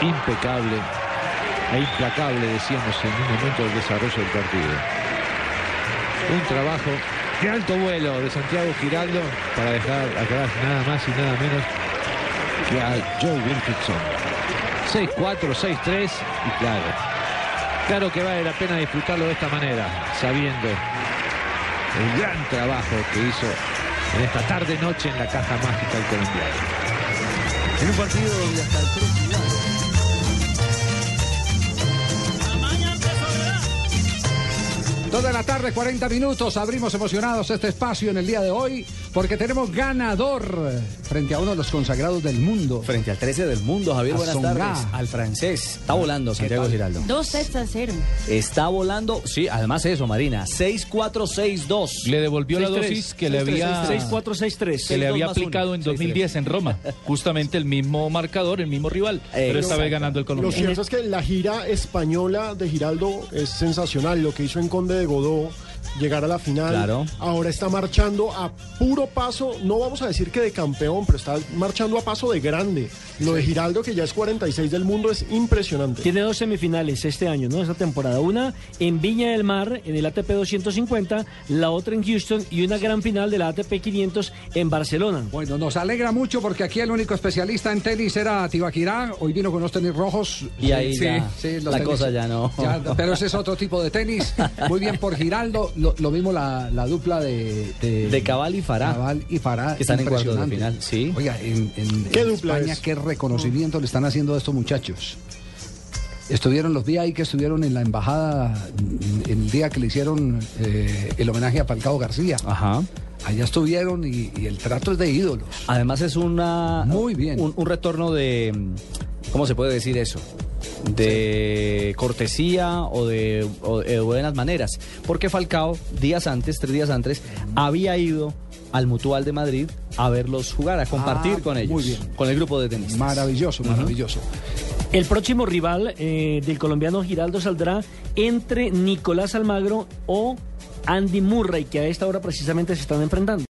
Impecable e implacable, decíamos en un momento del desarrollo del partido. Un trabajo de alto vuelo de Santiago Giraldo para dejar atrás nada más y nada menos que a Joe Wilkinson. 6-4, 6-3 y claro, claro que vale la pena disfrutarlo de esta manera, sabiendo el gran trabajo que hizo en esta tarde-noche en la caja mágica del colombiano. En un partido donde hasta el 3 igual. Toda la tarde, 40 minutos. Abrimos emocionados este espacio en el día de hoy porque tenemos ganador frente a uno de los consagrados del mundo. Frente al 13 del mundo, Javier, buenas Songa. tardes. Al francés. Está volando Santiago? Giraldo. Dos sets a cero. Está volando, sí, además eso, Marina. 6-4-6-2. Le devolvió la 6-3, dosis que le 6-3, había 6-4-6-3. que le 6-2 había uno. aplicado en 6-3. 2010 en Roma. Justamente el mismo marcador, el mismo rival. pero esta vez ganando el Lo colombiano. cierto es que la gira española de Giraldo es sensacional. Lo que hizo en Conde de Godó, llegar a la final. Claro. Ahora está marchando a puro paso, no vamos a decir que de campeón, pero está marchando a paso de grande. Lo de Giraldo, que ya es 46 del mundo, es impresionante. Tiene dos semifinales este año, ¿no? Esta temporada. Una en Viña del Mar, en el ATP 250, la otra en Houston y una gran final de la ATP 500 en Barcelona. Bueno, nos alegra mucho porque aquí el único especialista en tenis era Tibaquirá. Hoy vino con unos tenis rojos. Y ahí Sí, ya, sí, los la tenis- cosa ya no. Ya, pero ese es otro tipo de tenis. Muy bien por Giraldo. Lo, lo mismo la, la dupla de, de, De Cabal y Farah. Cabal y Farah. Que están en cuartos de final, sí. Oiga, en, en- ¿Qué en dupla España, es? qué reconocimiento le están haciendo a estos muchachos. Estuvieron los días ahí que estuvieron en la embajada el día que le hicieron eh, el homenaje a Falcao García. Ajá. Allá estuvieron y, y el trato es de ídolos. Además es una Muy bien. Un, un retorno de ¿cómo se puede decir eso? De cortesía o de, o de buenas maneras. Porque Falcao, días antes, tres días antes, había ido al Mutual de Madrid a verlos jugar, a compartir Ah, con ellos. muy bien. Con el grupo de tenistas. Maravilloso, maravilloso. El próximo rival eh, del colombiano Giraldo saldrá entre Nicolás Almagro o Andy Murray, que a esta hora precisamente se están enfrentando.